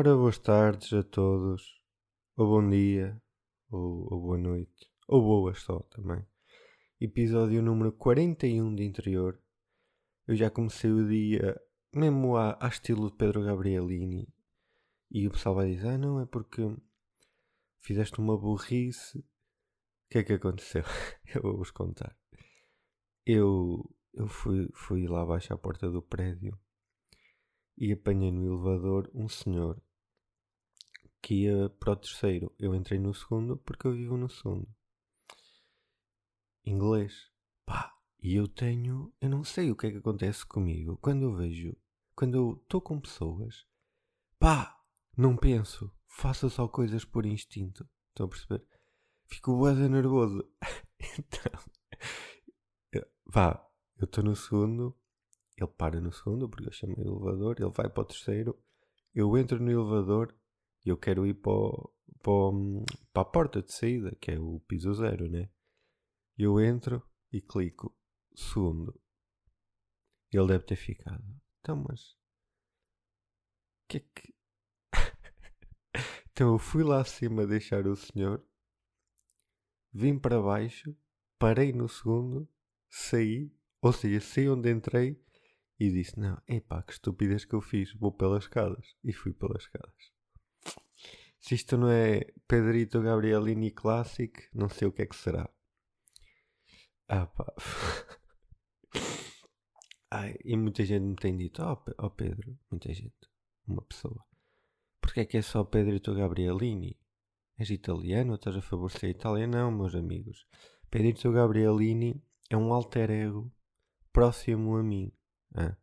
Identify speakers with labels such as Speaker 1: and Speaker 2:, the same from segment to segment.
Speaker 1: Ora, boas tardes a todos, ou bom dia, ou, ou boa noite, ou boas só também. Episódio número 41 de Interior. Eu já comecei o dia mesmo à, à estilo de Pedro Gabrielini. E o pessoal vai dizer: Ah, não, é porque fizeste uma burrice. O que é que aconteceu? eu vou-vos contar. Eu, eu fui, fui lá abaixo à porta do prédio e apanhei no elevador um senhor que ia para o terceiro. Eu entrei no segundo porque eu vivo no segundo. Inglês. Pá, e eu tenho. Eu não sei o que é que acontece comigo quando eu vejo. Quando eu estou com pessoas. Pá, não penso. Faço só coisas por instinto. Estão a perceber? Fico bué nervoso. então. Pá, eu estou no segundo ele para no segundo, porque eu chamei o elevador, ele vai para o terceiro, eu entro no elevador eu quero ir para, o, para, para a porta de saída, que é o piso zero, né? Eu entro e clico segundo. Ele deve ter ficado. Então, mas. Que é que. então eu fui lá acima deixar o senhor, vim para baixo, parei no segundo, saí, ou seja, saí onde entrei e disse: Não, epá, que estupidez que eu fiz, vou pelas escadas. E fui pelas escadas. Se isto não é Pedrito Gabrielini Classic, não sei o que é que será. Ah pá. Ai, e muita gente me tem dito: Ó oh, oh, Pedro, muita gente, uma pessoa, porque é que é só Pedrito Gabrielini? És italiano estás a favorecer a Itália? Não, meus amigos. Pedrito Gabrielini é um alter ego próximo a mim. Ah.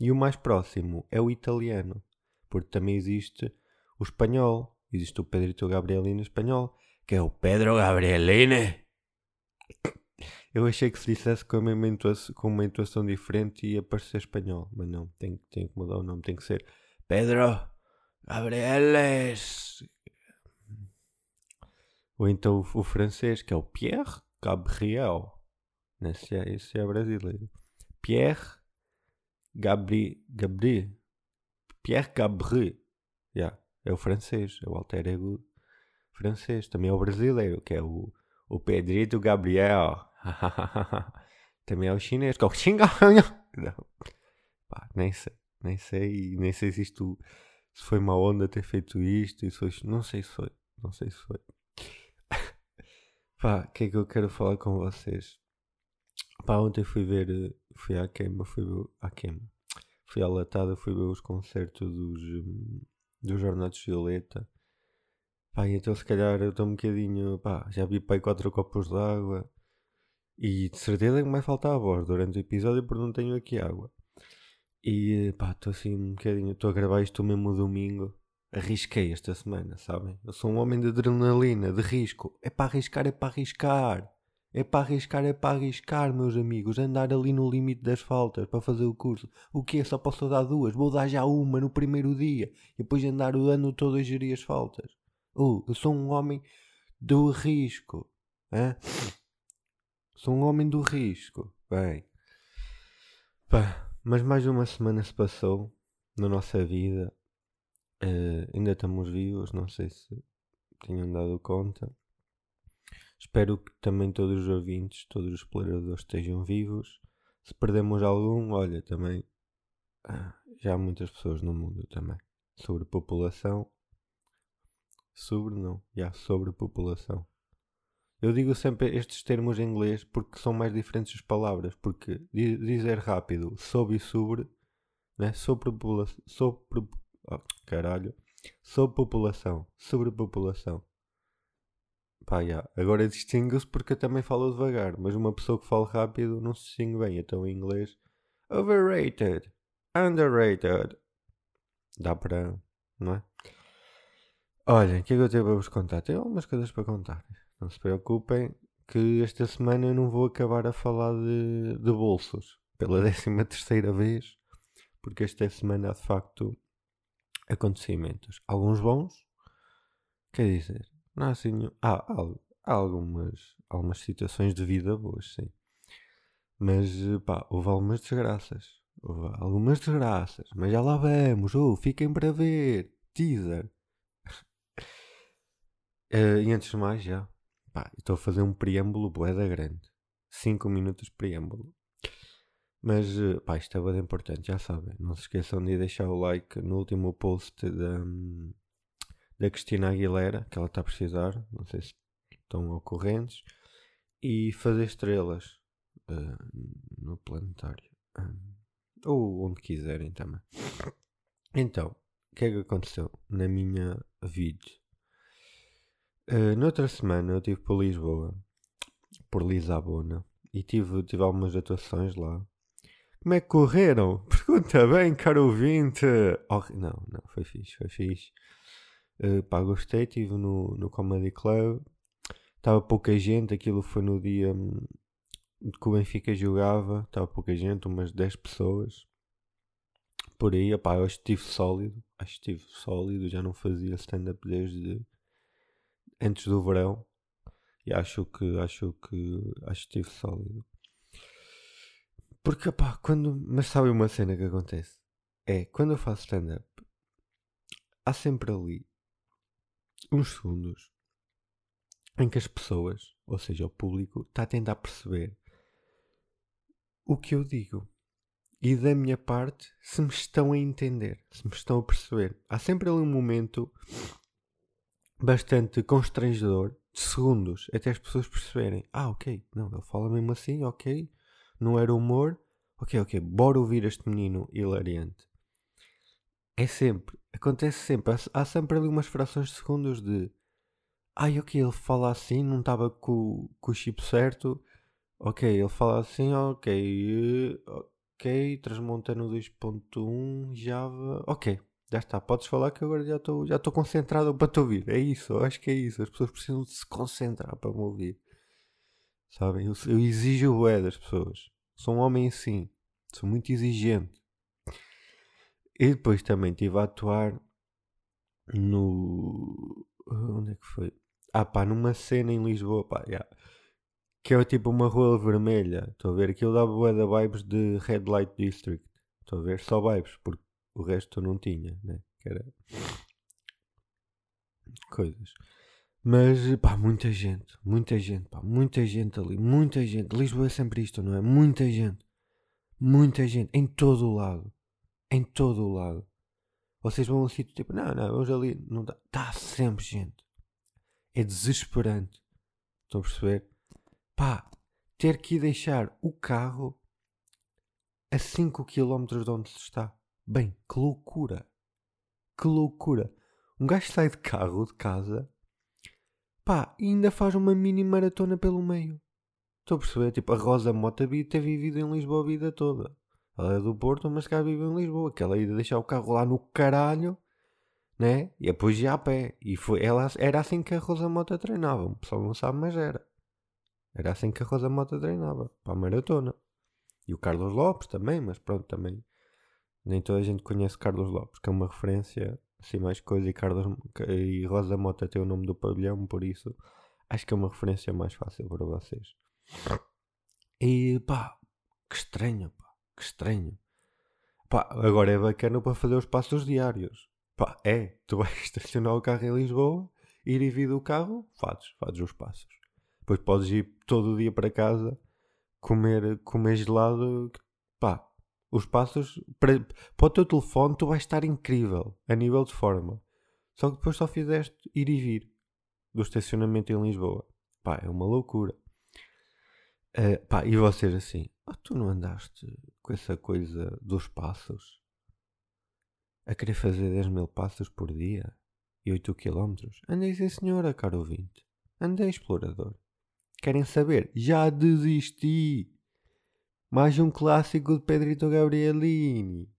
Speaker 1: E o mais próximo é o italiano, porque também existe o espanhol, existe o Pedrito Gabrielino espanhol, que é o Pedro Gabrielini. Eu achei que se dissesse com uma, intuação, com uma intuação diferente ia parecer espanhol, mas não, tem, tem que mudar o nome, tem que ser Pedro Gabrieles. Ou então o, o francês, que é o Pierre Gabriel. Esse é, esse é brasileiro. Pierre Gabri, Gabri, Pierre Gabri, yeah, é o francês, é o alter ego francês. Também é o brasileiro, que é o, o Pedrito Gabriel. Também é o chinês, que é o Xinganha. Pá, nem sei, nem sei, nem sei se isto se foi uma onda ter feito isto, isso foi, não sei se foi, não sei se foi. Pá, o que é que eu quero falar com vocês? Pá, ontem fui ver, fui à queima, fui à queima. Fui à latada, fui ver os concertos dos, dos Jornados Violeta. Pá, então se calhar eu estou um bocadinho, pá, já vi pai quatro copos de água. E de certeza que me vai faltar a voz durante o episódio porque não tenho aqui água. E pá, estou assim um bocadinho, estou a gravar isto mesmo domingo. Arrisquei esta semana, sabem? Eu sou um homem de adrenalina, de risco. É para arriscar, é para arriscar. É para arriscar, é para arriscar, meus amigos. Andar ali no limite das faltas para fazer o curso. O que é? Só posso dar duas. Vou dar já uma no primeiro dia. E depois andar o ano todo a gerir as faltas. Oh, eu sou um homem do risco. Hã? Sou um homem do risco. Bem. Pá, mas mais uma semana se passou na nossa vida. Uh, ainda estamos vivos, não sei se tinham dado conta. Espero que também todos os ouvintes, todos os exploradores estejam vivos. Se perdemos algum, olha, também ah, já há muitas pessoas no mundo também. Sobrepopulação. Sobre não, já, sobrepopulação. Eu digo sempre estes termos em inglês porque são mais diferentes as palavras. Porque dizer rápido, sob e sobre, né? Sobrepopulação. Sobre, oh, caralho. Sobrepopulação. Sobrepopulação. Pá, yeah. Agora distingue-se porque eu também falo devagar, mas uma pessoa que fala rápido não se distingue bem. Então em inglês, overrated, underrated. Dá para. não é? Olhem, o que é que eu tenho para vos contar? Tenho algumas coisas para contar. Não se preocupem que esta semana eu não vou acabar a falar de, de bolsos pela décima terceira vez, porque esta semana há de facto acontecimentos. Alguns bons, quer dizer, não há assim. Há, há, algumas, algumas situações de vida boas, sim. Mas, pá, houve algumas desgraças. Houve algumas desgraças. Mas já lá vamos. Oh, fiquem para ver. teaser. Uh, e antes de mais, já. Pá, estou a fazer um preâmbulo boeda grande. 5 minutos de preâmbulo. Mas, uh, pá, isto é boeda importante, já sabem. Não se esqueçam de deixar o like no último post da, da Cristina Aguilera, que ela está a precisar. Não sei se estão ocorrentes. E fazer estrelas uh, no planetário. ou onde quiserem também. Então, o que é que aconteceu na minha vida? Uh, noutra semana eu estive por Lisboa, por Lisabona, e tive, tive algumas atuações lá. Como é que correram? Pergunta bem, caro ouvinte. Oh, não, não, foi fixe, foi fixe. Uh, pá, gostei, estive no, no Comedy Club. Estava pouca gente, aquilo foi no dia hum, que o Benfica jogava. Estava pouca gente, umas 10 pessoas. Por aí, pá, eu estive sólido. Acho que estive sólido, já não fazia stand-up desde antes do verão e acho que acho que acho que estive sólido. Porque pá, quando. Mas sabe uma cena que acontece? É quando eu faço stand-up há sempre ali uns segundos em que as pessoas, ou seja, o público, está a tentar perceber o que eu digo. E da minha parte, se me estão a entender, se me estão a perceber. Há sempre ali um momento bastante constrangedor de segundos até as pessoas perceberem: ah, ok, não, ele fala mesmo assim, ok, não era humor, ok, ok, bora ouvir este menino hilariante. É sempre, acontece sempre, há, há sempre ali umas frações de segundos de ai, ok, ele fala assim, não estava com, com o chip certo, ok, ele fala assim, ok, ok, Transmontano 2.1, Java, ok, já está, podes falar que agora já estou já concentrado para te ouvir. É isso, eu acho que é isso. As pessoas precisam de se concentrar para me ouvir. Sabem? Eu, eu exijo o é das pessoas. Sou um homem assim. Sou muito exigente. E depois também estive a atuar no. Onde é que foi? Ah pá, numa cena em Lisboa, pá, yeah. que é tipo uma rua vermelha. Estou a ver? Aquilo dá boa da vibes de Red Light District. Estou a ver? Só vibes, porque o resto eu não tinha, né? Que era coisas. Mas, pá, muita gente, muita gente, pá, muita gente ali, muita gente. Lisboa é sempre isto, não é? Muita gente, muita gente, em todo o lado, em todo o lado. Vocês vão a um sítio tipo, não, não, hoje ali não dá. Está sempre gente. É desesperante. Estão a perceber? Pá, ter que ir deixar o carro a 5 km de onde se está. Bem, que loucura! Que loucura! Um gajo sai de carro, de casa, pá, e ainda faz uma mini maratona pelo meio. Estou a perceber? Tipo, a Rosa Mota ter vivido em Lisboa a vida toda. Ela é do Porto, mas cá vive em Lisboa. Que ela ia deixar o carro lá no caralho, né? E depois ia a pé. E foi, ela, era assim que a Rosa Mota treinava. O pessoal não sabe, mas era. Era assim que a Rosa Mota treinava. Para a maratona. E o Carlos Lopes também, mas pronto, também nem toda a gente conhece Carlos Lopes, que é uma referência, assim mais coisa, e, Carlos, e Rosa Mota tem o nome do pavilhão, por isso acho que é uma referência mais fácil para vocês. E pá, que estranho, pá, que estranho. Pá, agora é bacana para fazer os passos diários. Pá, é, tu vais estacionar o carro em Lisboa, ir e vir do carro, fazes, fazes os passos. Depois podes ir todo o dia para casa, comer, comer gelado, pá, os passos para, para o teu telefone tu vais estar incrível a nível de forma. Só que depois só fizeste ir e vir do estacionamento em Lisboa. Pá, é uma loucura. Uh, pá, e vocês assim, oh, tu não andaste com essa coisa dos passos? A querer fazer 10 mil passos por dia? E 8 km? Andei sim senhora, caro ouvinte. Andei explorador. Querem saber? Já desisti! Mais um clássico de Pedrito Gabrielini.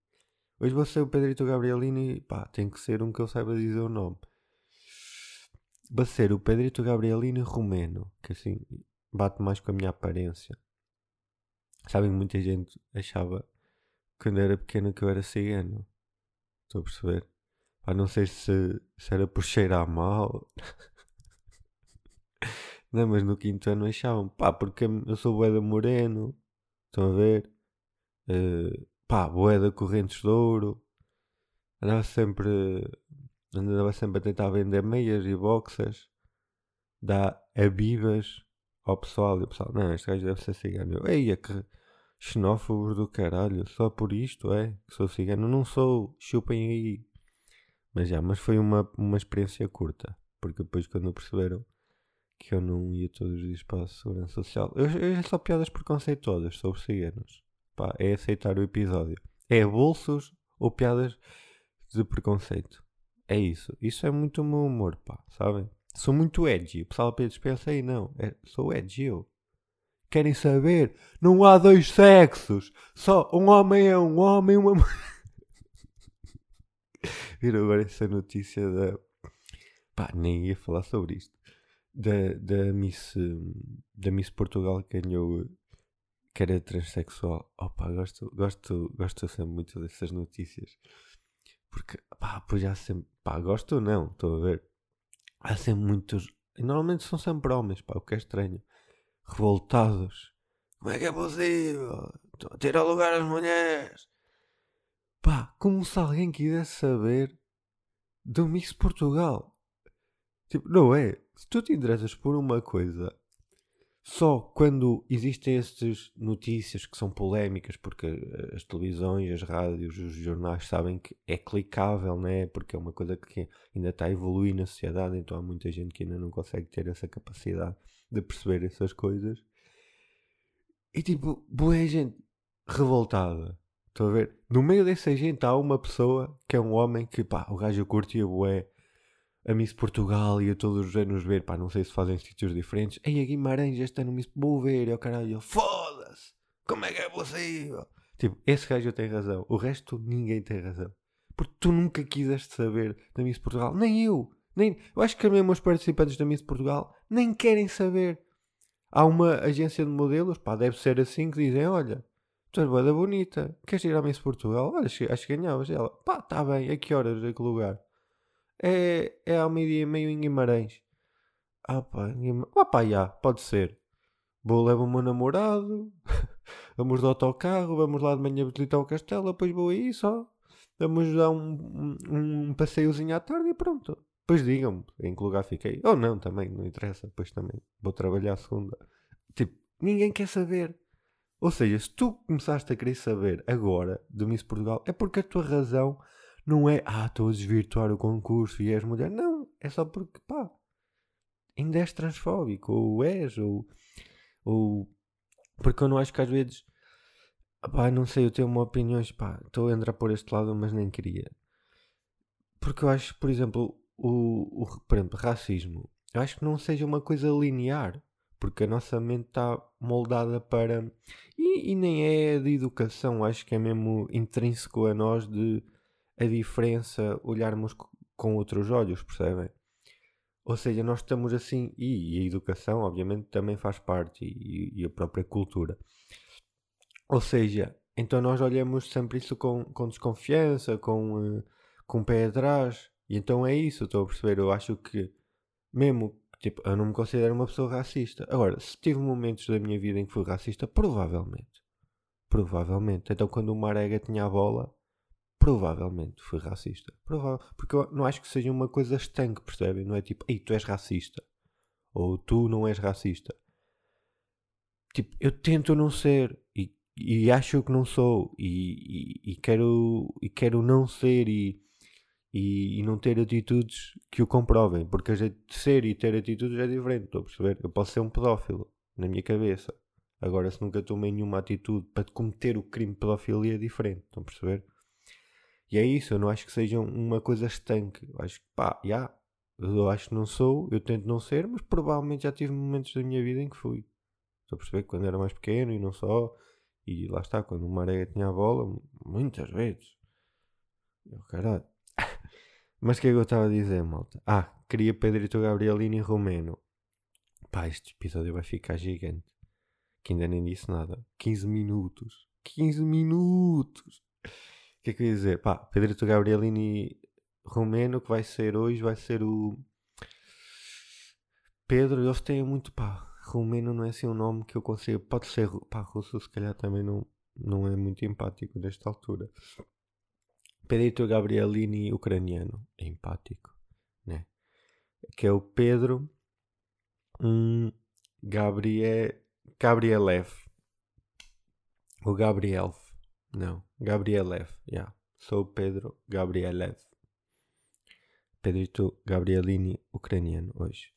Speaker 1: Hoje vou ser o Pedrito Gabrielini. Pá, tem que ser um que eu saiba dizer o nome. Vai ser o Pedrito Gabrielini romeno. Que assim bate mais com a minha aparência. Sabem que muita gente achava quando era pequeno que eu era cigano. Estou a perceber? Pá, não sei se, se era por cheirar mal. não, mas no quinto ano achavam. Pá, porque eu sou boeda moreno Estão a ver? Uh, pá, boeda correntes de ouro. Andava sempre andava sempre a tentar vender meias e boxers, dá abibas ao pessoal. E o pessoal, não, este gajo deve ser cigano. Eu, Eia, que xenófobos do caralho, só por isto é que sou cigano. Não sou, chupem aí. Mas já, mas foi uma, uma experiência curta, porque depois quando perceberam que eu não ia todos os dias para a Segurança Social, eu, eu é só piadas preconceituosas sobre ciganos. Pá, é aceitar o episódio. É bolsos ou piadas de preconceito. É isso. Isso é muito o meu humor, pá, sabem? Sou muito edgy. O pessoal pensa aí, não. É, sou edgy eu. Querem saber? Não há dois sexos. Só um homem é um homem e uma mulher. Viram agora essa notícia da. Pá, nem ia falar sobre isto. Da, da, Miss, da Miss Portugal que ganhou. que era transexual. Pá, gosto, gosto, gosto sempre muito dessas notícias. Porque, pá, pois já sempre. pá, gosto ou não, estou a ver. Há sempre muitos. Normalmente são sempre homens, pá, o que é estranho. Revoltados. Como é que é possível? Estou a tirar lugar às mulheres. Pá, como se alguém quisesse saber do Miss Portugal. Tipo, não é? Se tu te interessas por uma coisa só quando existem estas notícias que são polémicas, porque as televisões, as rádios, os jornais sabem que é clicável, né? porque é uma coisa que ainda está a evoluir na sociedade, então há muita gente que ainda não consegue ter essa capacidade de perceber essas coisas. E tipo, boa gente revoltada. Estou a ver? No meio dessa gente há uma pessoa que é um homem que, pá, o gajo curtia bué a Miss Portugal e a todos os anos ver, pá, não sei se fazem sítios diferentes. Ei, a Guimarães este ano Miss, vou ver, eu caralho, foda-se, como é que é possível? Tipo, esse gajo tem razão, o resto ninguém tem razão. Porque tu nunca quiseste saber da Miss Portugal, nem eu, nem, eu acho que mesmo os participantes da Miss Portugal nem querem saber. Há uma agência de modelos, pá, deve ser assim, que dizem, olha, tu és boa bonita, queres ir à Miss Portugal? Olha, acho que ganhavas. E ela, pá, tá bem, a que horas, a que lugar? É, é ao meio-dia e meio em Guimarães. Ah pá, Guimarães. Ah pá, já, pode ser. Vou levar o meu namorado, vamos de autocarro, vamos lá de manhã visitar o castelo, depois vou aí só. Vamos dar um, um, um passeiozinho à tarde e pronto. Depois digam-me em que lugar fiquei. Ou não, também, não interessa. Depois também vou trabalhar a segunda. Tipo, ninguém quer saber. Ou seja, se tu começaste a querer saber agora do Miss Portugal, é porque a tua razão não é, ah, estou a desvirtuar o concurso e és mulher. Não, é só porque, pá, ainda és transfóbico, ou és, ou, ou porque eu não acho que às vezes, pá, não sei, eu tenho uma opinião, pá, estou a entrar por este lado, mas nem queria. Porque eu acho, por exemplo, o, o por exemplo, racismo, eu acho que não seja uma coisa linear, porque a nossa mente está moldada para. E, e nem é de educação, acho que é mesmo intrínseco a nós de a diferença olharmos com outros olhos, percebem? Ou seja, nós estamos assim, e, a educação, obviamente, também faz parte, e, e, a própria cultura. Ou seja, então nós olhamos sempre isso com, com desconfiança, com, uh, com o pé atrás, e então é isso, estou a perceber. Eu acho que, mesmo, tipo, eu não me considero uma pessoa racista. Agora, se tive momentos da minha vida em que fui racista, provavelmente. Provavelmente. Então, quando o Marega tinha a bola, provavelmente fui racista. Provável, porque eu não acho que seja uma coisa estanque, percebem? Não é tipo, ei, tu és racista. Ou tu não és racista. Tipo, eu tento não ser e, e acho que não sou e, e, e, quero, e quero não ser e, e, não ter atitudes que o comprovem. Porque a gente ser e ter atitudes é diferente, estou a perceber? Eu posso ser um pedófilo na minha cabeça. Agora, se nunca tomei nenhuma atitude para cometer o crime de pedofilia, é diferente, estão a perceber? E é isso, eu não acho que seja uma coisa estanque. Eu acho que, pá, já, yeah, eu acho que não sou, eu tento não ser, mas provavelmente já tive momentos da minha vida em que fui. Estou a perceber que quando era mais pequeno e não só, e lá está, quando uma areia tinha a bola, muitas vezes. Eu, caralho. mas o que é que eu estava a dizer, malta? Ah, queria Pedrito Gabrielini romeno. Pá, este episódio vai ficar gigante. Que ainda nem disse nada. 15 minutos. 15 minutos! Que é que eu ia dizer? Pá, Pedrito Gabrielini romeno que vai ser hoje, vai ser o Pedro, eles têm muito, pá, romeno não é assim um nome que eu consigo, pode ser, pá, russo se calhar também não, não é muito empático nesta altura. Pedrito Gabrielini ucraniano, é empático, né? Que é o Pedro um, Gabriel, Gabrielev. O Gabriel. Não, Gabrielev, yeah. Sou Pedro Gabrielev. Pedrito Gabrielini, ucraniano, hoje.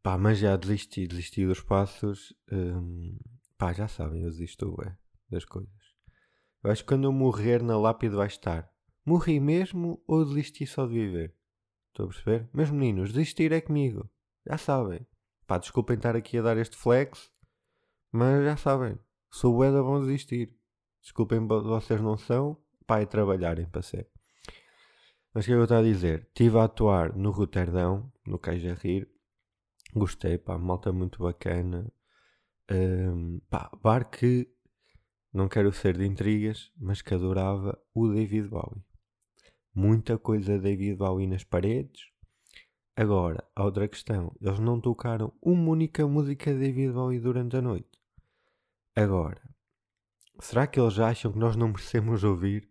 Speaker 1: Pá, mas já desisti, desisti dos passos. Hum, pá, já sabem, eu desisto é, das coisas. Eu acho que quando eu morrer na lápide vai estar. Morri mesmo ou desisti só de viver? Estou a perceber? Meus meninos, desistir é comigo. Já sabem. Pá, desculpem estar aqui a dar este flex, mas já sabem. Sou o Eda bom desistir. Desculpem, vocês não são. É trabalharem para ser. Mas o que é que eu estou a dizer? Estive a atuar no Roterdão, no Cais a Rir. Gostei, pá, malta muito bacana. Um, pá, bar que não quero ser de intrigas, mas que adorava o David Bowie. Muita coisa David Bowie nas paredes. Agora, a outra questão, eles não tocaram uma única música David Bowie durante a noite. Agora, será que eles acham que nós não merecemos ouvir?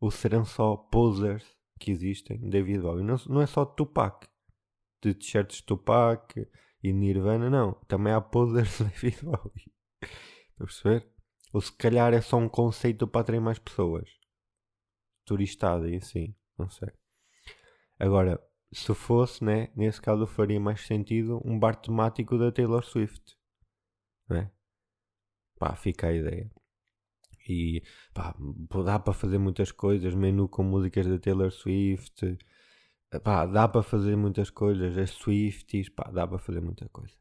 Speaker 1: Ou serão só posers que existem David Bowie? Não, não é só Tupac, de t-shirts Tupac e Nirvana, não. Também há posers David Bowie. Estão a perceber? Ou se calhar é só um conceito para atrair mais pessoas. Turistada e assim, não sei. Agora, se fosse, né, nesse caso faria mais sentido um bar temático da Taylor Swift. Não é? Pá, fica a ideia. E pá, dá para fazer muitas coisas, menu com músicas da Taylor Swift. Pá, dá para fazer muitas coisas, as Swifties, pá, dá para fazer muita coisa.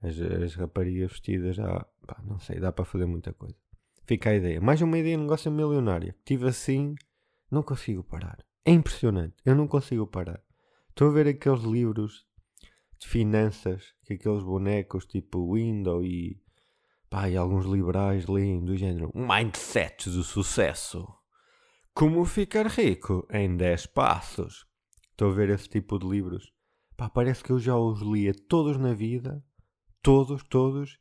Speaker 1: As, as raparigas vestidas, já, pá, não sei, dá para fazer muita coisa. Fica a ideia. Mais uma ideia de negócio milionária. Tive assim, não consigo parar. É impressionante, eu não consigo parar. Estou a ver aqueles livros de finanças que aqueles bonecos tipo Window e, pá, e alguns liberais leem do género Mindset do sucesso. Como ficar rico em 10 passos. Estou a ver esse tipo de livros. Pá, parece que eu já os lia todos na vida. Todos, todos.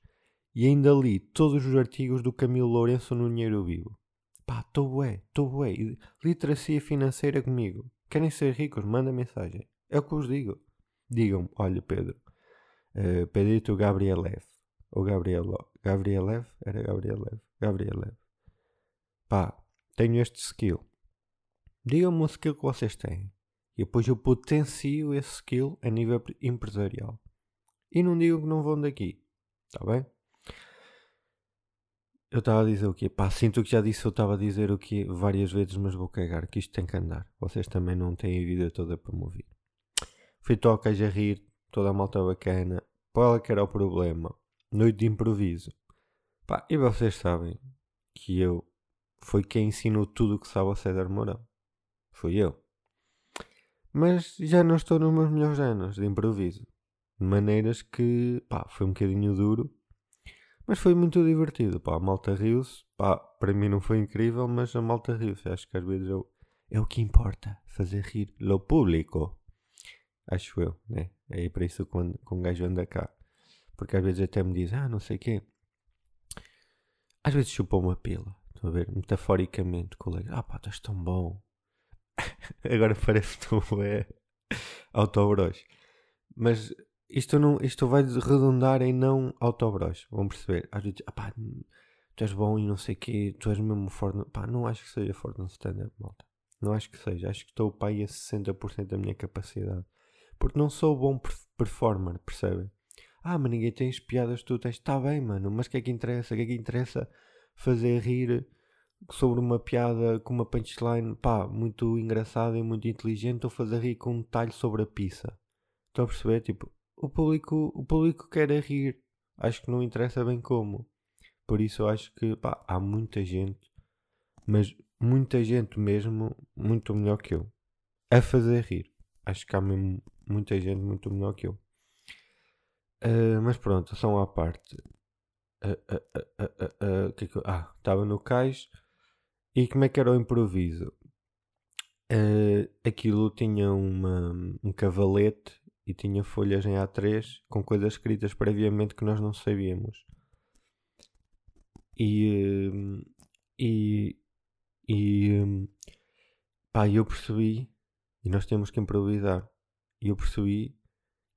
Speaker 1: E ainda li todos os artigos do Camilo Lourenço no Dinheiro Vivo. Pá, estou bué, estou bué. Literacia financeira comigo. Querem ser ricos? Manda mensagem. É o que vos digo. Digam-me, olha Pedro, uh, Pedrito Gabrielev. Ou Gabriel, Gabrielev? Era Gabrielev. Gabrielev. Pá, tenho este skill. Digam-me o skill que vocês têm. E depois eu potencio esse skill a nível empresarial. E não digo que não vão daqui. Está bem? Eu estava a dizer o quê? Pá, sinto que já disse eu estava a dizer o quê várias vezes, mas vou cagar, que isto tem que andar. Vocês também não têm a vida toda para me ouvir. Fui tocas a rir, toda a malta bacana. Qual é que era o problema? Noite de improviso. Pá, e vocês sabem que eu foi quem ensinou tudo o que sabe ao César Mourão. Fui eu. Mas já não estou nos meus melhores anos de improviso. De maneiras que, pá, foi um bocadinho duro. Mas foi muito divertido, pá. A malta riu-se. Pá, para mim não foi incrível, mas a malta riu-se. Acho que às vezes eu, é o que importa. Fazer rir o público. Acho eu, né? É para isso quando, quando um gajo anda cá. Porque às vezes até me diz, ah, não sei o quê. Às vezes chupou uma pila. Estão a ver? Metaforicamente, colega. Ah pá, estás tão bom. Agora parece que tu é autobros. Mas isto, não, isto vai redundar em não autobros. Vão perceber? Às vezes, ah pá, tu és bom e não sei o quê, tu és mesmo forte. Pá, não acho que seja forte no stand-up, malta. Não acho que seja. Acho que estou pá, aí a 60% da minha capacidade. Porque não sou bom performer, percebem? Ah, mas ninguém tem as piadas tu tens. Está bem, mano, mas o que é que interessa? O que é que interessa fazer rir sobre uma piada com uma punchline, pá, muito engraçada e muito inteligente ou fazer rir com um detalhe sobre a pizza? Estão a perceber? Tipo, o público, o público quer é rir. Acho que não interessa bem como. Por isso eu acho que, pá, há muita gente, mas muita gente mesmo, muito melhor que eu, a fazer rir. Acho que há mesmo muita gente muito melhor que eu. Uh, mas pronto, são à parte. Uh, uh, que é. Ah, estava no cais. E como é que era o improviso? aquilo tinha uma, um cavalete e tinha folhas em A3 com coisas escritas previamente que nós não sabíamos. E, e, e Pá, eu percebi, e nós temos que improvisar, e eu percebi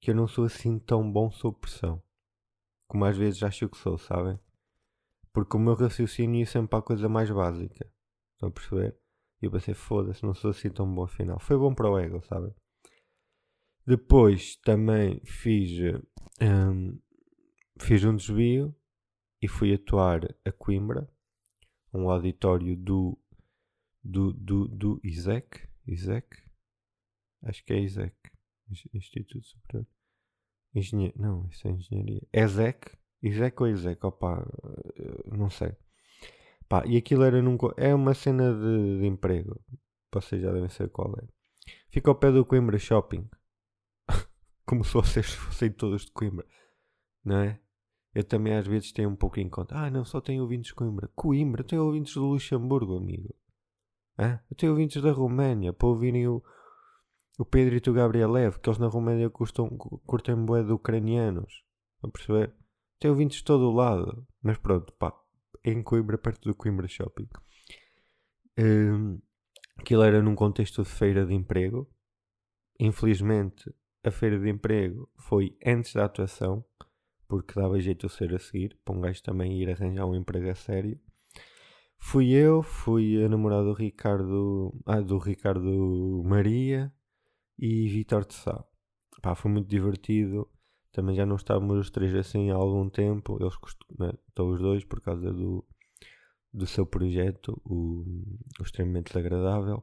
Speaker 1: que eu não sou assim tão bom sob pressão, como às vezes acho que sou, sabem? Porque o meu raciocínio é sempre a coisa mais básica, estão a perceber? E eu pensei, foda-se, não sou assim tão bom afinal. Foi bom para o ego, sabem? Depois também fiz, um, fiz um desvio e fui atuar a Coimbra, um auditório do, do, do, do ISEC, ISEC, acho que é ISEC, Instituto Superior, Engenharia, não, isso é Engenharia, ESEC, ISEC ou ISEC, opa, não sei. Pá, e aquilo era num, é uma cena de, de emprego, vocês já devem saber qual é. Fica ao pé do Coimbra Shopping como se vocês fossem todos de Coimbra, não é? Eu também às vezes tenho um pouco em conta. Ah, não, só tenho ouvintes de Coimbra. Coimbra, tenho ouvintes do Luxemburgo, amigo. Ah, eu tenho ouvintes da Roménia para ouvirem o, o Pedro e o Gabrielev, que eles na Roménia custam, curtem bué de ucranianos. A perceber? Tenho ouvintes de todo o lado. Mas pronto, pá, em Coimbra, perto do Coimbra Shopping. Um, aquilo era num contexto de feira de emprego. Infelizmente, a feira de emprego foi antes da atuação, porque dava jeito de ser a seguir, para um gajo também ir arranjar um emprego a sério. Fui eu, fui a namorada do Ricardo, ah, do Ricardo Maria e Vitor de Sá. Pá, foi muito divertido. Também já não estávamos os três assim há algum tempo. Eles né, estão os dois por causa do, do seu projeto, o, o extremamente desagradável.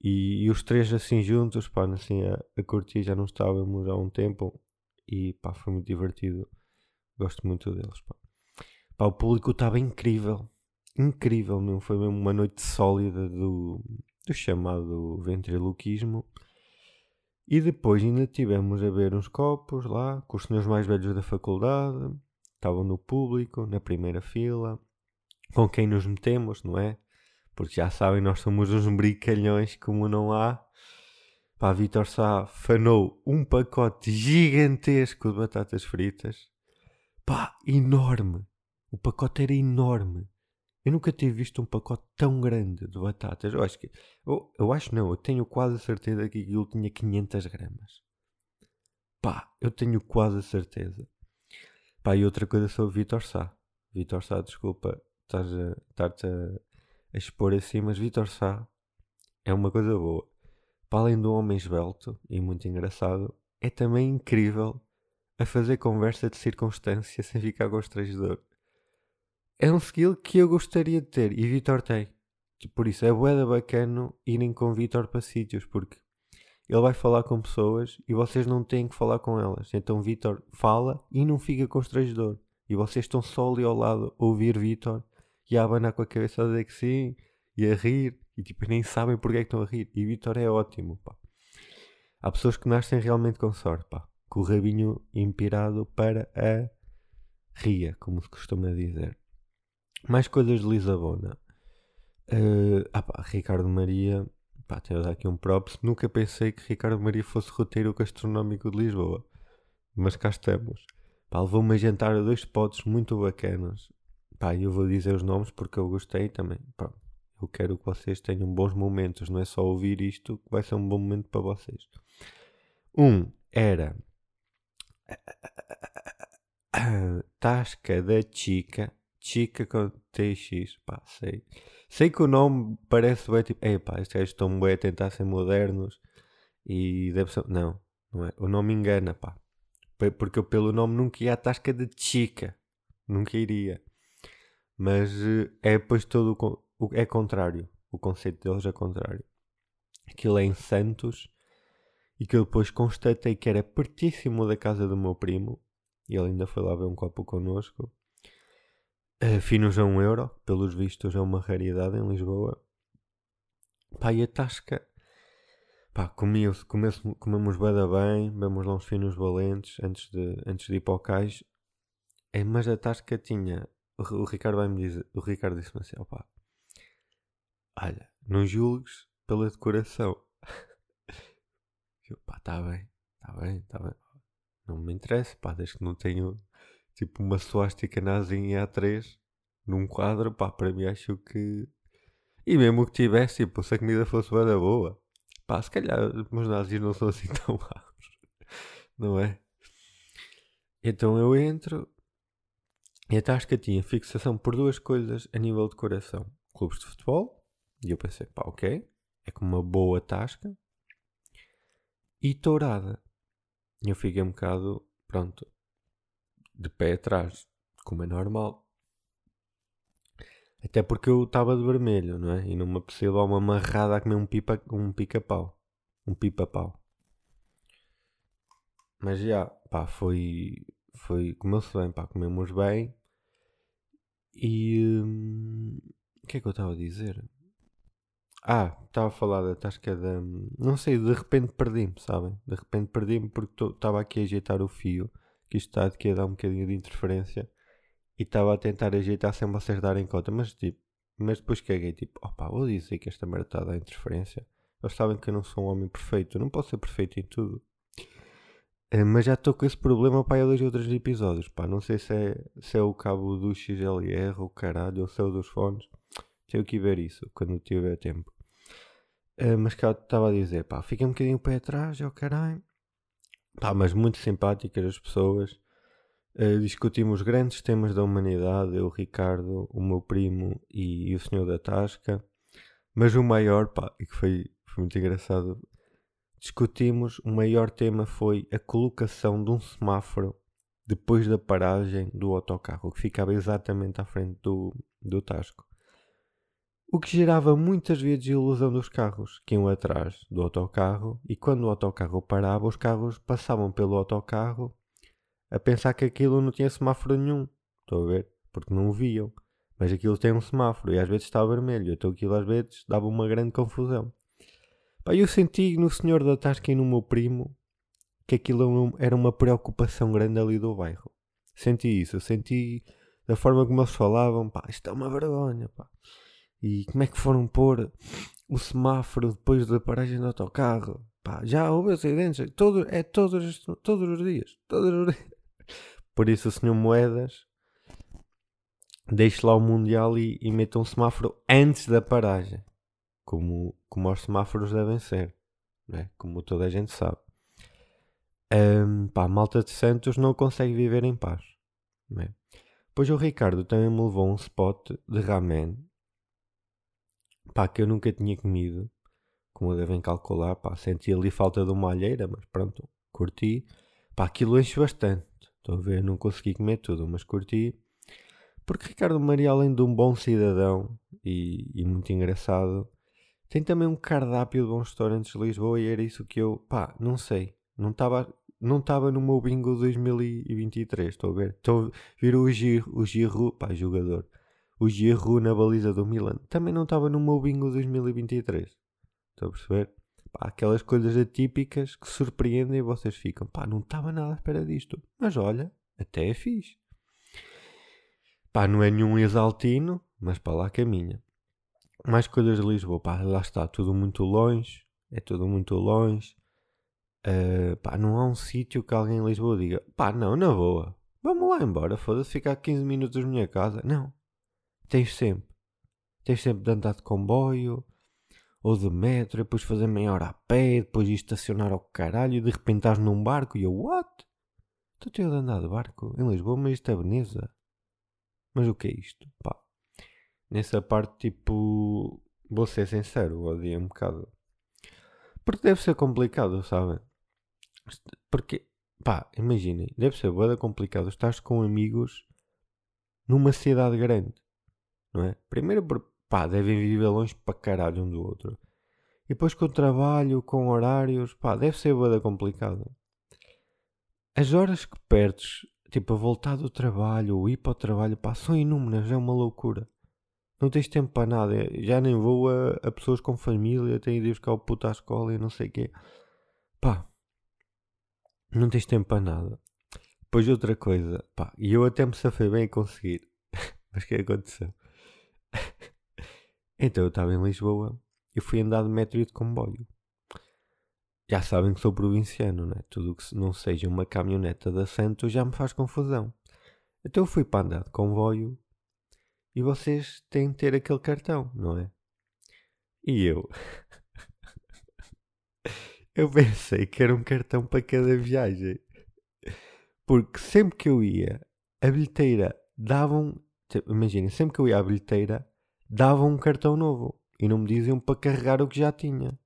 Speaker 1: E, e, os três assim juntos, pá, assim a, a curtir, já não estávamos há um tempo e pá, foi muito divertido. Gosto muito deles, pá. pá o público estava incrível, incrível mesmo. Foi mesmo uma noite sólida do, do chamado ventriloquismo. E depois ainda tivemos a ver uns copos lá, com os senhores mais velhos da faculdade, estavam no público, na primeira fila, com quem nos metemos, não é? porque já sabem, nós somos uns brincalhões como não há. Pá, Vitor Sá fanou um pacote gigantesco de batatas fritas. Pá, enorme. O pacote era enorme. Eu nunca tinha visto um pacote tão grande de batatas. Eu acho que. Eu, eu acho não, eu tenho quase certeza que aquilo tinha 500 gramas. Pá, eu tenho quase certeza. Pá, e outra coisa sobre Vitor Sá. Vitor Sá, desculpa, estás a, a a expor assim, mas Vitor Sá é uma coisa boa. Para além do homem esbelto e muito engraçado, é também incrível a fazer conversa de circunstância sem ficar constrangedor. É um skill que eu gostaria de ter e Vitor tem. Por isso é boeda bacana irem com Vitor para sítios, porque ele vai falar com pessoas e vocês não têm que falar com elas. Então Vitor fala e não fica constrangedor. E vocês estão só ali ao lado a ouvir Vitor e a abanar com a cabeça a dizer que sim e a rir e tipo nem sabem porque é que estão a rir. E Vitor é ótimo, pá. Há pessoas que nascem realmente com sorte, pá. Com o rabinho empirado para a ria, como se costuma dizer. Mais coisas de Lisabona. Uh, ah pá, Ricardo Maria, pá, tenho a dar aqui um props. Nunca pensei que Ricardo Maria fosse roteiro gastronómico de Lisboa. Mas cá estamos. Pá, levou-me a jantar a dois spots muito bacanas. Pá, eu vou dizer os nomes porque eu gostei também. Pá, eu quero que vocês tenham bons momentos, não é só ouvir isto que vai ser um bom momento para vocês. Um era Tasca da Chica, Chica com TX, pá, sei. Sei que o nome parece bem tipo, ei pá, estes gajos estão bem a tentar ser modernos e deve ser. Não, não é. O nome engana, pá. Porque eu pelo nome nunca ia à Tasca de Chica. Nunca iria. Mas eh, é depois todo o, é contrário. O conceito deles é contrário. Aquilo é em Santos e que eu depois constatei que era pertíssimo da casa do meu primo. E ele ainda foi lá ver um copo connosco. Finos a um euro, pelos vistos é uma raridade em Lisboa. Pá, e a tasca. Pá, comemos, comemos bem, bem, bebemos lá uns finos valentes antes de, antes de ir para o cais. É, mas a tasca tinha o, Ricardo vai me dizer, o Ricardo disse-me assim, opá, olha, não julgues pela decoração. Eu, pá, está bem, está bem, está bem. Não me interessa, pá, desde que não tenho tipo uma suástica nazi em A3 num quadro, pá, para mim acho que. E mesmo que tivesse, tipo, se a comida fosse boa da boa, pá, se calhar os nazis não são assim tão maus, não é? Então eu entro e a tasca tinha fixação por duas coisas a nível de coração: clubes de futebol, e eu pensei, pá, ok, é como uma boa tasca, e tourada. E eu fiquei um bocado, pronto, de pé atrás, como é normal. Até porque eu estava de vermelho, não é? E numa possível uma amarrada a comer um pipa um pica-pau. Um pipa-pau. Mas já, pá, foi. Foi. Comeu-se bem, pá, comemos bem. E. Hum, o que é que eu estava a dizer? Ah, estava a falar da tasca da. Não sei, de repente perdi-me, sabem? De repente perdi-me porque estava aqui a ajeitar o fio. Que isto está aqui a dar um bocadinho de interferência e estava a tentar ajeitar sem vocês darem conta, mas tipo, mas depois caguei, tipo, opá, vou dizer que esta merda está a dar interferência. Eles sabem que eu não sou um homem perfeito, eu não posso ser perfeito em tudo. É, mas já estou com esse problema para há dois outros episódios, pá, não sei se é, se é o cabo do XLR ou caralho, ou se é o dos fones. Tenho que ver isso quando tiver tempo. É, mas que eu estava a dizer, pá, fiquei um bocadinho o pé atrás, é o caralho. Pá, mas muito simpáticas as pessoas. Uh, discutimos grandes temas da humanidade, eu, o Ricardo, o meu primo e, e, o senhor da Tasca. Mas o maior, pá, e que foi, foi muito engraçado, discutimos, o maior tema foi a colocação de um semáforo depois da paragem do autocarro, que ficava exatamente à frente do, do Tasco. O que gerava muitas vezes ilusão dos carros que iam atrás do autocarro e quando o autocarro parava, os carros passavam pelo autocarro a pensar que aquilo não tinha semáforo nenhum. Estou a ver? Porque não o viam. Mas aquilo tem um semáforo e às vezes está vermelho. Então aquilo às vezes dava uma grande confusão. Pá, eu senti no senhor da Tasca e no meu primo que aquilo era uma preocupação grande ali do bairro. Senti isso. Senti da forma como eles falavam. Pá, isto é uma vergonha. Pá. E como é que foram pôr o semáforo depois da paragem do autocarro? Pá, já houve acidentes. Todo, é todos, todos os dias. Todos os dias. Por isso, o senhor Moedas deixe lá o Mundial e, e meta um semáforo antes da paragem. Como, como os semáforos devem ser. Né? Como toda a gente sabe. Um, pá, Malta de Santos não consegue viver em paz. Né? Pois o Ricardo também me levou um spot de ramen. Pá, que eu nunca tinha comido. Como devem calcular, pá, senti ali falta de uma alheira, mas pronto, curti. Pá, aquilo enche bastante. Estou a ver, não consegui comer tudo, mas curti. Porque Ricardo Maria, além de um bom cidadão e, e muito engraçado, tem também um cardápio de bons restaurantes de Lisboa e era isso que eu, pá, não sei. Não estava não estava no meu bingo 2023, estou a ver. Estou a o Giro, o Giro, pá, jogador. O Giro na baliza do Milan. Também não estava no meu bingo 2023. Estou a perceber? Pá, aquelas coisas atípicas que surpreendem e vocês ficam, pá, não estava nada à espera disto. Mas olha, até é fixe. Pá, não é nenhum exaltino, mas para lá caminha. Mais coisas de Lisboa, pá, lá está, tudo muito longe, é tudo muito longe. Uh, pá, não há um sítio que alguém em Lisboa diga, pá, não, na boa, vamos lá embora, foda-se, ficar 15 minutos da minha casa. Não, tens sempre. Tens sempre de andar de comboio, ou de metro, depois fazer meia hora a pé, depois ir estacionar ao caralho e de repente estás num barco e eu, what? Estou teu de andar de barco em Lisboa, mas isto é Veneza. Mas o que é isto? Pá. Nessa parte, tipo, vou ser sincero, odiei um bocado. Porque deve ser complicado, sabem? Porque, pá, imaginem, deve ser boa complicado estar com amigos numa cidade grande, não é? Primeiro pá, devem viver longe para caralho um do outro. E depois com o trabalho, com horários, pá, deve ser bada complicado. As horas que perdes, tipo, a voltar do trabalho ou ir para o trabalho, pá, são inúmeras, é uma loucura. Não tens tempo para nada, já nem vou a, a pessoas com família, tenho de ir buscar o puto à escola e não sei o quê. Pá, não tens tempo para nada. Depois outra coisa, pá, e eu até me safei bem a conseguir. Mas o que aconteceu? Então eu estava em Lisboa e fui andar de metro e de comboio. Já sabem que sou provinciano, né? Tudo que não seja uma caminhoneta de assento já me faz confusão. Então eu fui para andar de comboio e vocês têm de ter aquele cartão, não é? E eu. eu pensei que era um cartão para cada viagem. Porque sempre que eu ia, a bilheteira dava-um. Imagina, sempre que eu ia à bilheteira, davam um cartão novo. E não me diziam para carregar o que já tinha.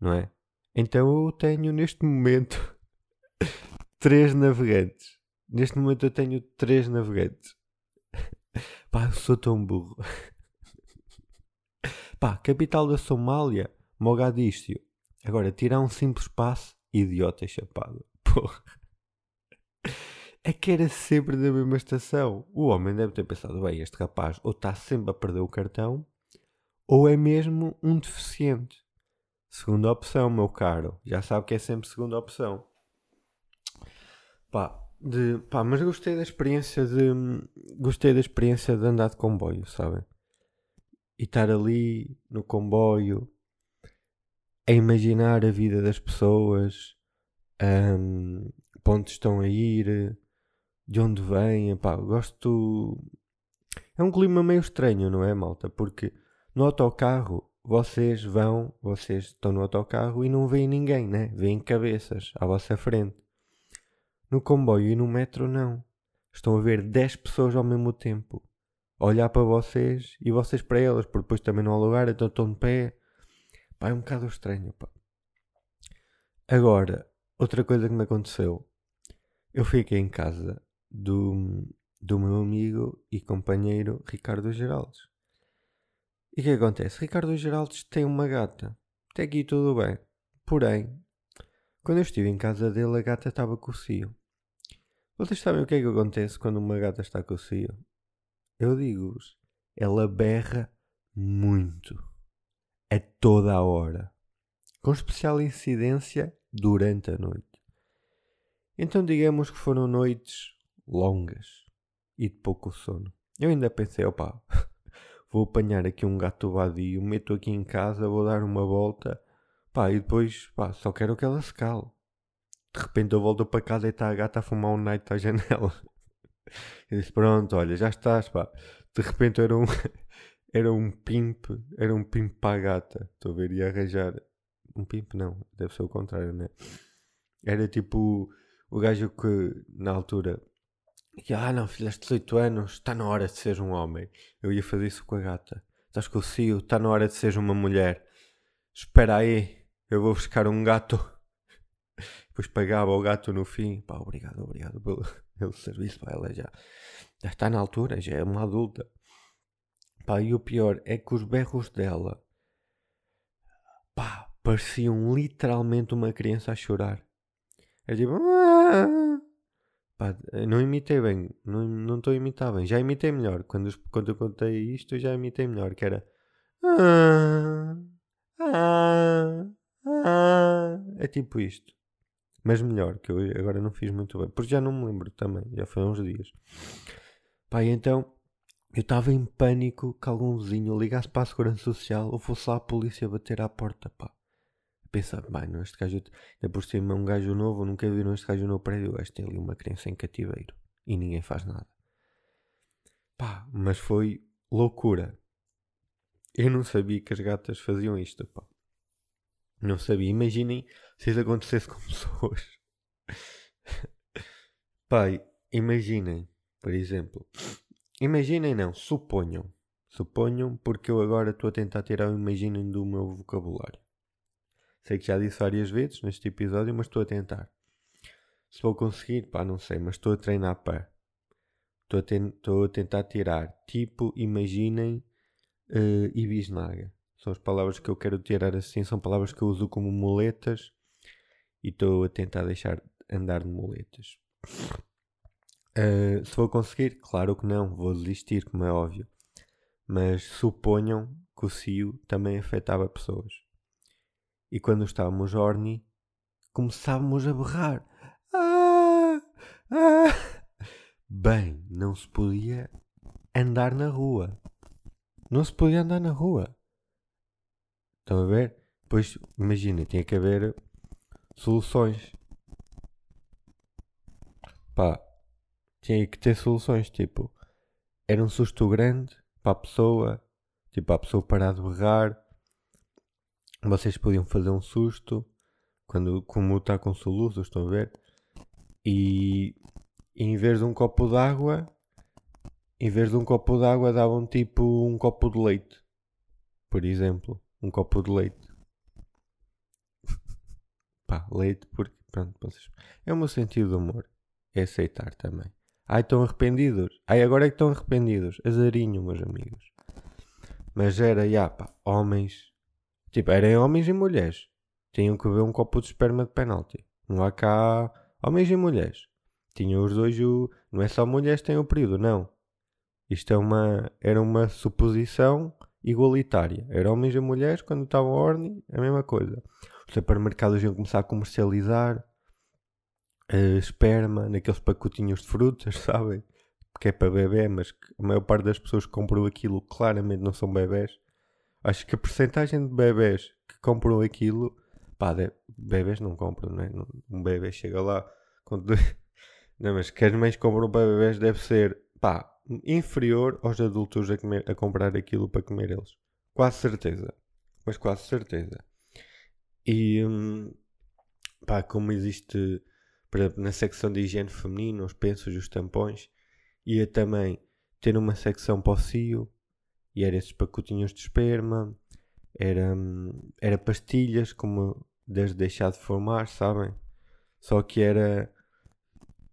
Speaker 1: Não é? Então eu tenho neste momento três navegantes. Neste momento eu tenho três navegantes. Pá, eu sou tão burro. Pá, capital da Somália, Mogadíscio. Agora, tirar um simples passo, idiota chapado. Porra. É que era sempre da mesma estação. O homem deve ter pensado, bem, este rapaz ou está sempre a perder o cartão, ou é mesmo um deficiente. Segunda opção, meu caro. Já sabe que é sempre segunda opção. Pá, de, pá, mas gostei da experiência de. Gostei da experiência de andar de comboio, sabem? E estar ali no comboio a imaginar a vida das pessoas, um, para onde estão a ir, de onde vêm. Pá, gosto. É um clima meio estranho, não é, malta? Porque no autocarro vocês vão, vocês estão no autocarro e não veem ninguém, né? Veem cabeças à vossa frente. No comboio e no metro, não. Estão a ver 10 pessoas ao mesmo tempo. Olhar para vocês e vocês para elas, porque depois também não há lugar, então estão de pé. Pá, é um bocado estranho, pá. Agora, outra coisa que me aconteceu. Eu fiquei em casa do, do meu amigo e companheiro Ricardo Geraldes. E o que acontece? Ricardo Geraldes tem uma gata. Até aqui tudo bem. Porém, quando eu estive em casa dele, a gata estava com o cio. Vocês sabem o que é que acontece quando uma gata está com o cio? Eu digo-vos, ela berra muito. A toda a hora. Com especial incidência durante a noite. Então digamos que foram noites longas e de pouco sono. Eu ainda pensei, opá, vou apanhar aqui um gato vadio, meto aqui em casa, vou dar uma volta, pá, e depois, pá, só quero que ela se cale. De repente eu volto para casa e está a gata a fumar um night à janela. Eu disse, pronto, olha, já estás, pá. De repente era um, era um pimp, era um pimp para a gata. Estou a ver, ia arranjar. Um pimp não, deve ser o contrário, né? Era tipo o gajo que na altura. Ah não, filhas de 18 anos, está na hora de seres um homem. Eu ia fazer isso com a gata. Estás com o cio, está na hora de seres uma mulher. Espera aí, eu vou buscar um gato depois pagava o gato no fim. Pá, obrigado, obrigado pelo, pelo serviço. Pá, ela já, já está na altura, já é uma adulta. Pá, e o pior é que os berros dela, pá, pareciam literalmente uma criança a chorar. É tipo. Pá, não imitei bem, não estou a imitar bem. Já imitei melhor. Quando, quando eu contei isto, eu já imitei melhor. Que era. Ah, ah, ah. É tipo isto mas melhor, que eu agora não fiz muito bem, porque já não me lembro também, já foi há uns dias. Pá, então eu estava em pânico que algum vizinho ligasse para a Segurança Social ou fosse lá a polícia bater à porta, pá. Pensar, bem, não, este gajo, é por cima um gajo novo, nunca viram este gajo no prédio, gajo tem ali uma criança em cativeiro e ninguém faz nada. Pá, mas foi loucura. Eu não sabia que as gatas faziam isto, pá. Não sabia. Imaginem se isso acontecesse com pessoas. Pai, imaginem, por exemplo. Imaginem não, suponham. Suponham, porque eu agora estou a tentar tirar o imaginem do meu vocabulário. Sei que já disse várias vezes neste episódio, mas estou a tentar. Se vou conseguir, pá, não sei, mas estou a treinar para. Estou a, ten a tentar tirar tipo, imaginem uh, e bisnaga. São as palavras que eu quero tirar assim, são palavras que eu uso como muletas e estou a tentar deixar andar de muletas. Uh, se vou conseguir, claro que não, vou desistir, como é óbvio. Mas suponham que o CIO também afetava pessoas. E quando estávamos horny, começávamos a berrar. Ah, ah. Bem, não se podia andar na rua. Não se podia andar na rua. Estão a ver? Pois, imagina, tinha que haver soluções. Pá, tinha que ter soluções. Tipo, era um susto grande para a pessoa, tipo, a pessoa parar de berrar. Vocês podiam fazer um susto quando como está com soluços, estão a ver? E, em vez de um copo de água, em vez de um copo de água davam tipo um copo de leite. Por exemplo, um copo de leite. Pá, leite porque pronto, vocês... é o meu sentido de humor. É aceitar também. Ai, estão arrependidos. Ai, agora é que estão arrependidos. Azarinho, meus amigos. Mas era, já, pá, homens. Tipo, eram homens e mulheres. Tinham que beber um copo de esperma de penalti. Não há cá homens e mulheres. Tinham os dois o. Não é só mulheres têm o período, não. Isto é uma. Era uma suposição igualitária. Era homens e mulheres, quando estavam a ordem, a mesma coisa. Os supermercados iam começar a comercializar uh, esperma naqueles pacotinhos de frutas, sabem? Que é para bebê, mas a maior parte das pessoas que compram aquilo claramente não são bebés. Acho que a porcentagem de bebés que compram aquilo, pá, de, bebés não compram, não é? Um bebê chega lá com. não, mas que as mães compram para bebés deve ser, pá, inferior aos adultos a, comer, a comprar aquilo para comer eles. Quase certeza. Mas quase certeza. E, hum, pá, como existe na secção de higiene feminino, os pensos e os tampões, ia também ter uma secção para o cio, e era esses pacotinhos de esperma, era, era pastilhas, como desde deixar de formar, sabem? Só que era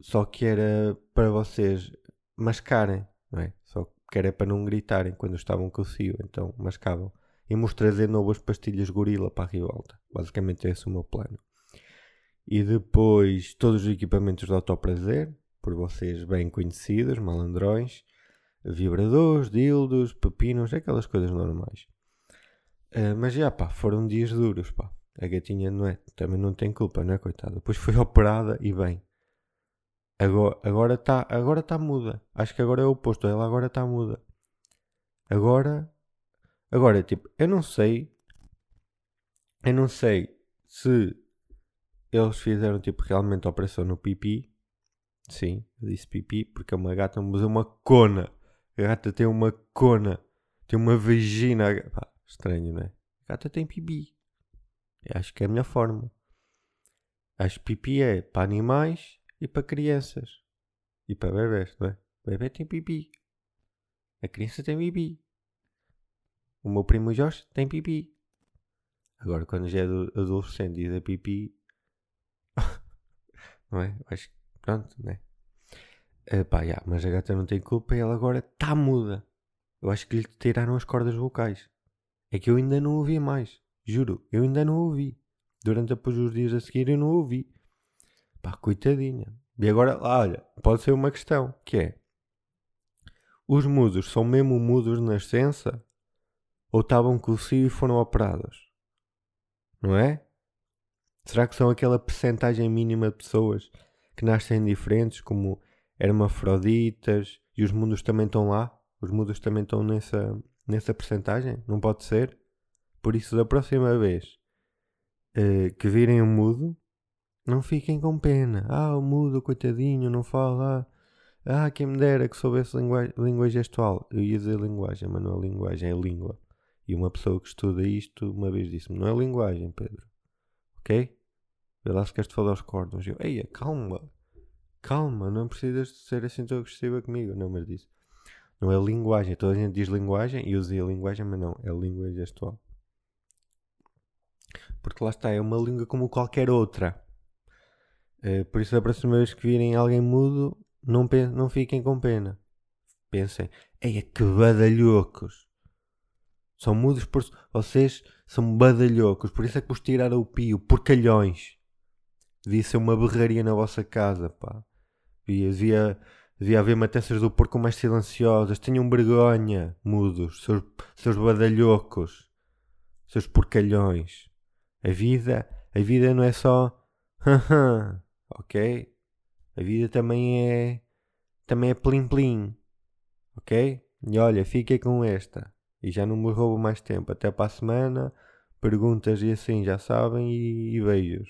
Speaker 1: só que era para vocês mascarem, não é? Só que era para não gritarem quando estavam com o cio, então mascavam. E trazer novas pastilhas gorila para a rivolta. Basicamente esse é o meu plano. E depois todos os equipamentos de autoprazer, por vocês bem conhecidos, malandrões, vibradores, dildos, pepinos, aquelas coisas normais. Uh, mas já pá, foram dias duros, pá. A gatinha não é, também não tem culpa, não é, coitada? Depois foi operada e bem. Agora está agora tá muda. Acho que agora é o oposto. Ela agora está muda. Agora, agora, tipo, eu não sei. Eu não sei se eles fizeram tipo realmente a operação no pipi. Sim, eu disse pipi porque é uma gata, mas é uma cona. A gata tem uma cona, tem uma vagina. Pá, estranho, não é? A gata tem pipi. Eu acho que é a minha forma. Acho que pipi é para animais e para crianças. E para bebés, não é? O bebê tem pipi. A criança tem pipi. O meu primo Jorge tem pipi. Agora, quando já é adolescente e diz a pipi, não é? Acho que, pronto, né? Uh, pá, yeah, mas a gata não tem culpa e ela agora está muda. Eu acho que lhe tiraram as cordas vocais. É que eu ainda não ouvi mais. Juro, eu ainda não ouvi. Durante depois os dias a seguir eu não ouvi. Pá, coitadinha. E agora, olha, pode ser uma questão, que é... Os mudos são mesmo mudos na nascença? Ou estavam cio e foram operados? Não é? Será que são aquela percentagem mínima de pessoas que nascem diferentes, como hermafroditas, e os mundos também estão lá? Os mundos também estão nessa, nessa percentagem? Não pode ser? Por isso, da próxima vez uh, que virem um mudo, não fiquem com pena. Ah, o mudo, coitadinho, não fala. Ah, quem me dera que soubesse língua gestual. Eu ia dizer linguagem, mas não é linguagem, é língua. E uma pessoa que estuda isto uma vez disse-me: não é linguagem, Pedro. Ok? Vê lá se queres falar aos cordões. Eu, eia, calma, calma, não precisas de ser assim tão agressiva comigo. Não, mas disse. Não é linguagem. Toda a gente diz linguagem e usa a linguagem, mas não, é língua gestual. Porque lá está, é uma língua como qualquer outra. Uh, por isso, a próxima vez que virem alguém mudo, não, não fiquem com pena. Pensem, eia, que badalhocos. São mudos por. Vocês são badalhocos, por isso é que vos tiraram o pio, porcalhões. Devia ser uma berraria na vossa casa, pá. Devia, devia, devia haver matanças do porco mais silenciosas. Tenham vergonha, mudos, seus, seus badalhocos, seus porcalhões. A vida, a vida não é só. ok? A vida também é. Também é plim-plim. Ok? E olha, fica com esta. E já não me roubo mais tempo. Até para a semana. Perguntas e assim já sabem. E, e beijos.